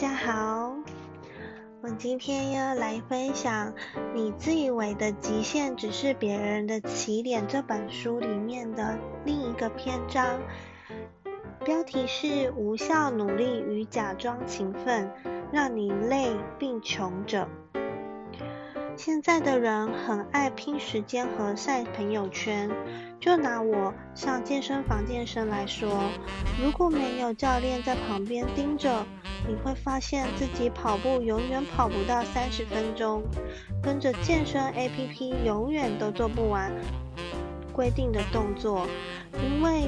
大家好，我今天要来分享《你自以为的极限只是别人的起点》这本书里面的另一个篇章，标题是“无效努力与假装勤奋，让你累并穷着”。现在的人很爱拼时间和晒朋友圈。就拿我上健身房健身来说，如果没有教练在旁边盯着，你会发现自己跑步永远跑不到三十分钟，跟着健身 APP 永远都做不完规定的动作，因为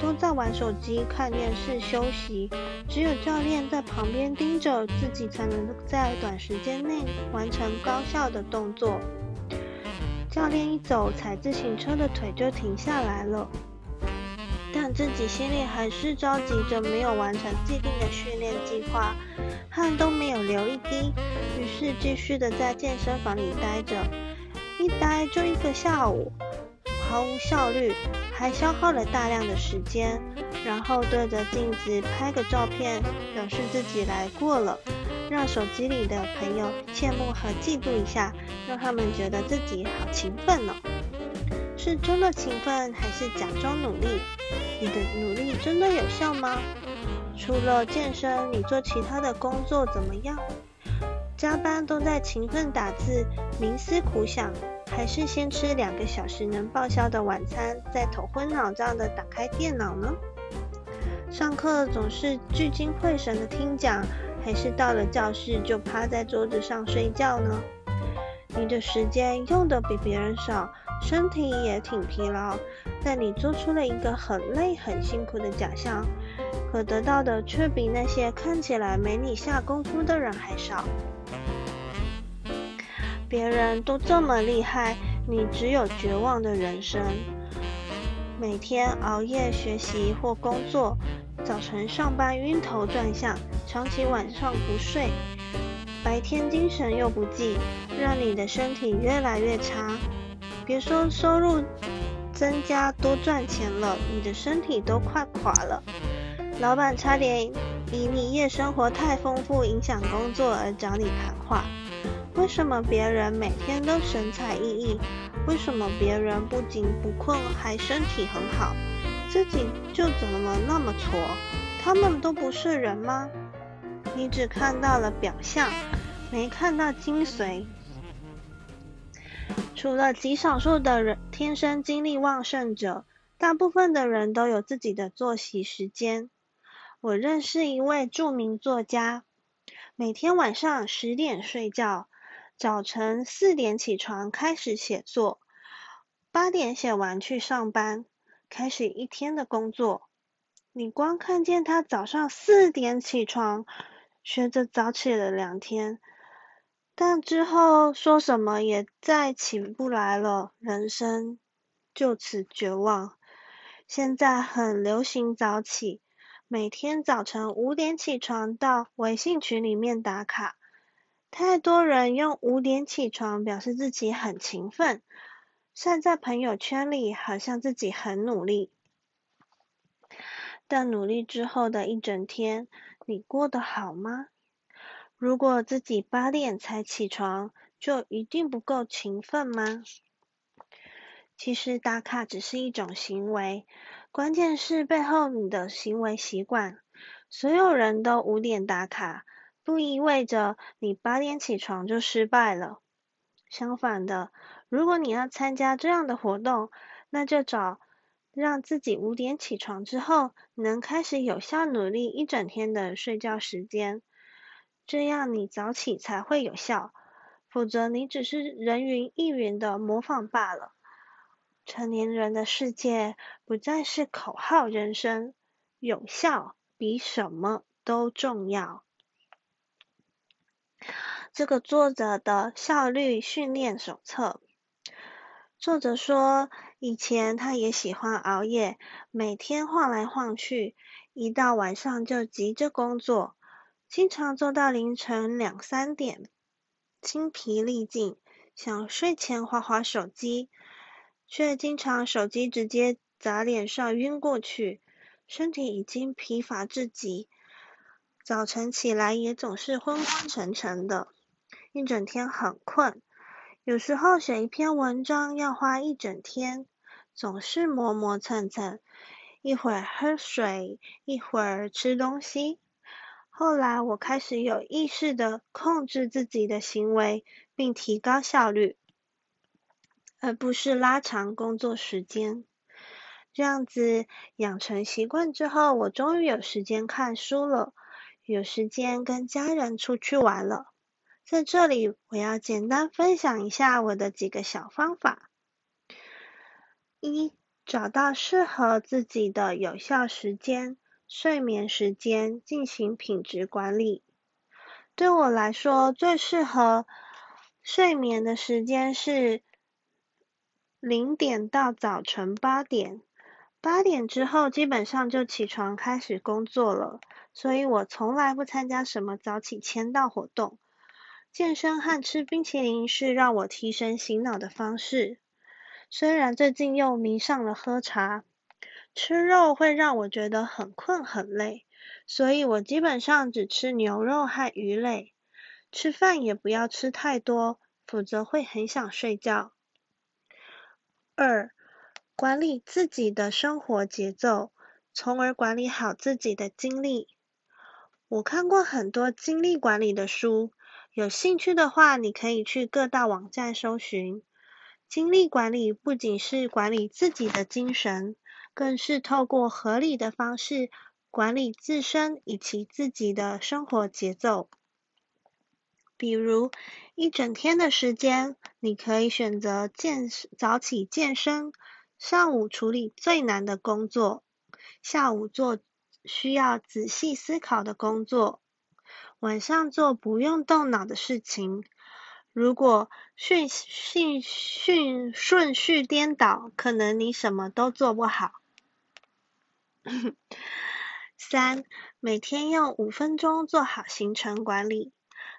都在玩手机、看电视、休息。只有教练在旁边盯着，自己才能在短时间内完成高效的动作。教练一走，踩自行车的腿就停下来了，但自己心里还是着急着，没有完成既定的训练计划，汗都没有流一滴，于是继续的在健身房里待着，一待就一个下午。毫无效率，还消耗了大量的时间，然后对着镜子拍个照片，表示自己来过了，让手机里的朋友羡慕和嫉妒一下，让他们觉得自己好勤奋呢。是真的勤奋，还是假装努力？你的努力真的有效吗？除了健身，你做其他的工作怎么样？加班都在勤奋打字，冥思苦想。还是先吃两个小时能报销的晚餐，再头昏脑胀的打开电脑呢？上课总是聚精会神的听讲，还是到了教室就趴在桌子上睡觉呢？你的时间用的比别人少，身体也挺疲劳，但你做出了一个很累很辛苦的假象，可得到的却比那些看起来没你下功夫的人还少。别人都这么厉害，你只有绝望的人生。每天熬夜学习或工作，早晨上班晕头转向，长期晚上不睡，白天精神又不济，让你的身体越来越差。别说收入增加多赚钱了，你的身体都快垮了。老板差点以你夜生活太丰富影响工作而找你谈话。为什么别人每天都神采奕奕？为什么别人不仅不困还身体很好，自己就怎么那么挫？他们都不是人吗？你只看到了表象，没看到精髓。除了极少数的人天生精力旺盛者，大部分的人都有自己的作息时间。我认识一位著名作家，每天晚上十点睡觉。早晨四点起床开始写作，八点写完去上班，开始一天的工作。你光看见他早上四点起床，学着早起了两天，但之后说什么也再起不来了，人生就此绝望。现在很流行早起，每天早晨五点起床到微信群里面打卡。太多人用五点起床表示自己很勤奋，晒在朋友圈里好像自己很努力。但努力之后的一整天，你过得好吗？如果自己八点才起床，就一定不够勤奋吗？其实打卡只是一种行为，关键是背后你的行为习惯。所有人都五点打卡。不意味着你八点起床就失败了。相反的，如果你要参加这样的活动，那就找让自己五点起床之后，能开始有效努力一整天的睡觉时间。这样你早起才会有效，否则你只是人云亦云的模仿罢了。成年人的世界不再是口号人生，有效比什么都重要。这个作者的效率训练手册。作者说，以前他也喜欢熬夜，每天晃来晃去，一到晚上就急着工作，经常做到凌晨两三点，精疲力尽，想睡前划划手机，却经常手机直接砸脸上晕过去，身体已经疲乏至极。早晨起来也总是昏昏沉沉的，一整天很困。有时候写一篇文章要花一整天，总是磨磨蹭蹭，一会儿喝水，一会儿吃东西。后来我开始有意识的控制自己的行为，并提高效率，而不是拉长工作时间。这样子养成习惯之后，我终于有时间看书了。有时间跟家人出去玩了，在这里我要简单分享一下我的几个小方法。一、找到适合自己的有效时间，睡眠时间进行品质管理。对我来说，最适合睡眠的时间是零点到早晨八点。八点之后基本上就起床开始工作了，所以我从来不参加什么早起签到活动。健身和吃冰淇淋是让我提神醒脑的方式。虽然最近又迷上了喝茶，吃肉会让我觉得很困很累，所以我基本上只吃牛肉和鱼类。吃饭也不要吃太多，否则会很想睡觉。二。管理自己的生活节奏，从而管理好自己的精力。我看过很多精力管理的书，有兴趣的话，你可以去各大网站搜寻。精力管理不仅是管理自己的精神，更是透过合理的方式管理自身以及自己的生活节奏。比如，一整天的时间，你可以选择健早起健身。上午处理最难的工作，下午做需要仔细思考的工作，晚上做不用动脑的事情。如果顺序顺顺序颠倒，可能你什么都做不好。三，每天用五分钟做好行程管理，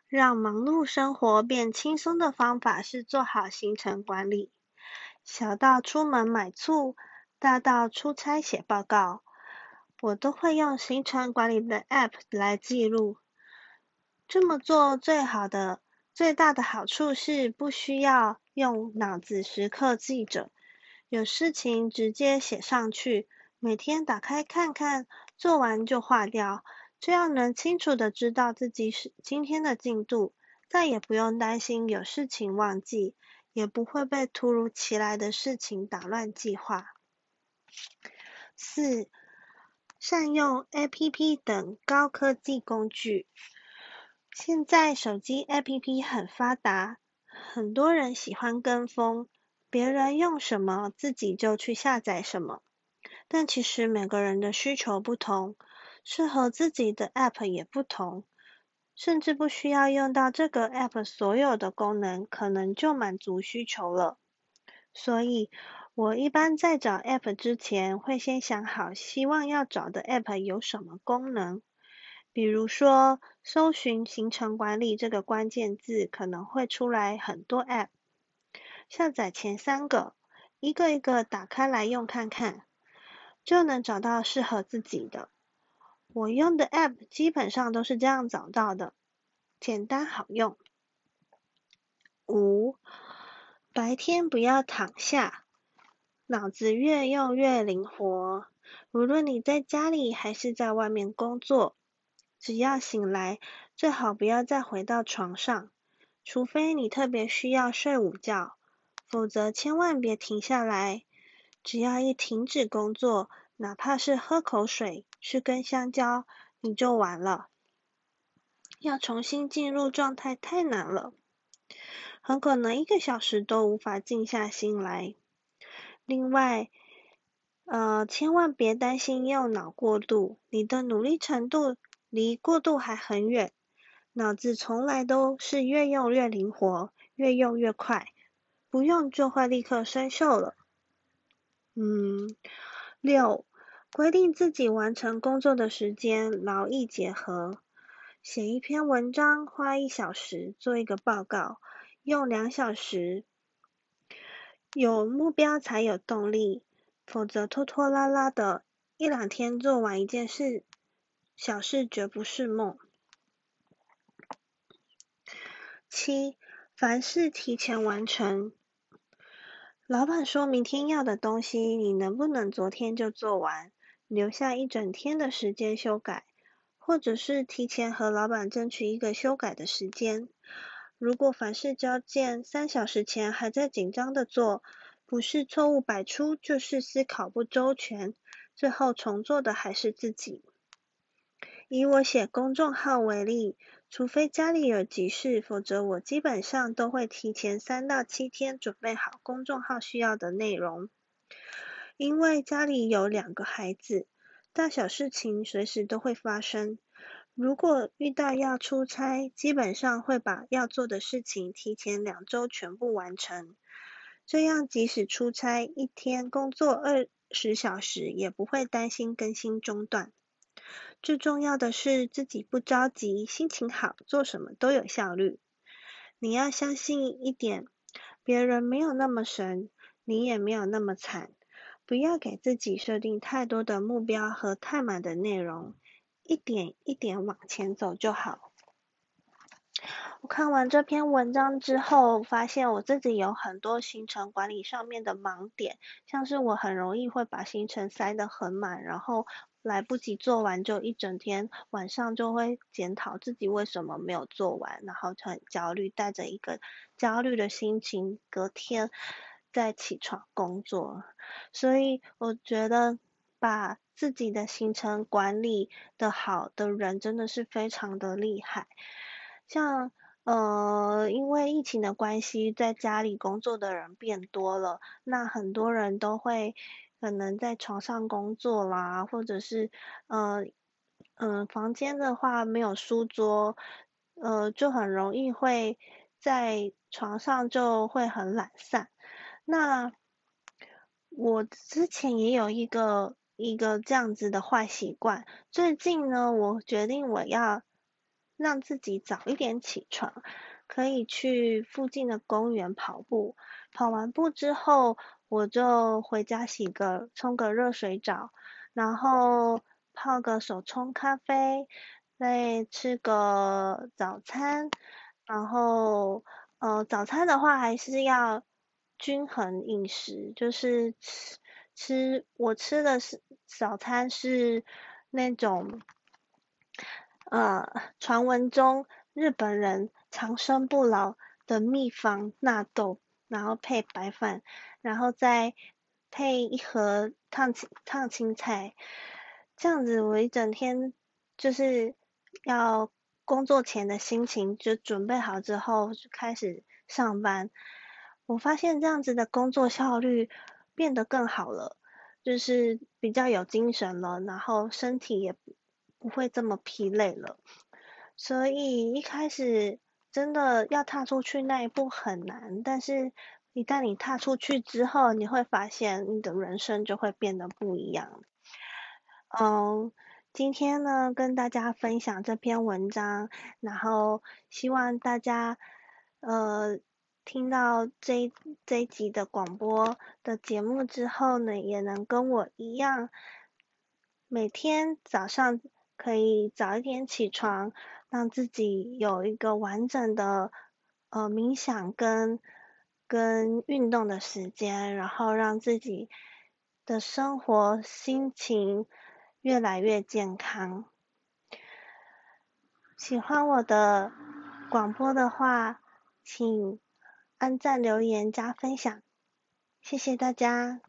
让忙碌生活变轻松的方法是做好行程管理。小到出门买醋，大到出差写报告，我都会用行程管理的 App 来记录。这么做最好的、最大的好处是不需要用脑子时刻记着，有事情直接写上去，每天打开看看，做完就划掉，这样能清楚的知道自己是今天的进度，再也不用担心有事情忘记。也不会被突如其来的事情打乱计划。四、善用 APP 等高科技工具。现在手机 APP 很发达，很多人喜欢跟风，别人用什么自己就去下载什么。但其实每个人的需求不同，适合自己的 App 也不同。甚至不需要用到这个 app 所有的功能，可能就满足需求了。所以，我一般在找 app 之前，会先想好希望要找的 app 有什么功能。比如说，搜寻行程管理这个关键字，可能会出来很多 app。下载前三个，一个一个打开来用看看，就能找到适合自己的。我用的 App 基本上都是这样找到的，简单好用。五，白天不要躺下，脑子越用越灵活。无论你在家里还是在外面工作，只要醒来，最好不要再回到床上，除非你特别需要睡午觉，否则千万别停下来。只要一停止工作，哪怕是喝口水、吃根香蕉，你就完了。要重新进入状态太难了，很可能一个小时都无法静下心来。另外，呃，千万别担心用脑过度，你的努力程度离过度还很远。脑子从来都是越用越灵活，越用越快，不用就会立刻生锈了。嗯。六，规定自己完成工作的时间，劳逸结合。写一篇文章花一小时，做一个报告用两小时。有目标才有动力，否则拖拖拉拉的，一两天做完一件事，小事绝不是梦。七，凡事提前完成。老板说明天要的东西，你能不能昨天就做完，留下一整天的时间修改，或者是提前和老板争取一个修改的时间？如果凡事交件三小时前还在紧张的做，不是错误百出，就是思考不周全，最后重做的还是自己。以我写公众号为例。除非家里有急事，否则我基本上都会提前三到七天准备好公众号需要的内容。因为家里有两个孩子，大小事情随时都会发生。如果遇到要出差，基本上会把要做的事情提前两周全部完成。这样即使出差一天工作二十小时，也不会担心更新中断。最重要的是自己不着急，心情好，做什么都有效率。你要相信一点，别人没有那么神，你也没有那么惨。不要给自己设定太多的目标和太满的内容，一点一点往前走就好。我看完这篇文章之后，发现我自己有很多行程管理上面的盲点，像是我很容易会把行程塞得很满，然后。来不及做完就一整天，晚上就会检讨自己为什么没有做完，然后就很焦虑，带着一个焦虑的心情，隔天再起床工作。所以我觉得把自己的行程管理的好的人真的是非常的厉害。像呃，因为疫情的关系，在家里工作的人变多了，那很多人都会。可能在床上工作啦，或者是呃嗯房间的话没有书桌，呃就很容易会在床上就会很懒散。那我之前也有一个一个这样子的坏习惯，最近呢我决定我要让自己早一点起床，可以去附近的公园跑步，跑完步之后。我就回家洗个冲个热水澡，然后泡个手冲咖啡，再吃个早餐，然后呃早餐的话还是要均衡饮食，就是吃吃我吃的是早餐是那种呃传闻中日本人长生不老的秘方纳豆。然后配白饭，然后再配一盒烫青烫青菜，这样子我一整天就是要工作前的心情就准备好之后就开始上班。我发现这样子的工作效率变得更好了，就是比较有精神了，然后身体也不会这么疲累了。所以一开始。真的要踏出去那一步很难，但是一旦你踏出去之后，你会发现你的人生就会变得不一样。嗯，今天呢跟大家分享这篇文章，然后希望大家呃听到这这一集的广播的节目之后呢，也能跟我一样，每天早上可以早一点起床。让自己有一个完整的呃冥想跟跟运动的时间，然后让自己的生活心情越来越健康。喜欢我的广播的话，请按赞、留言、加分享，谢谢大家。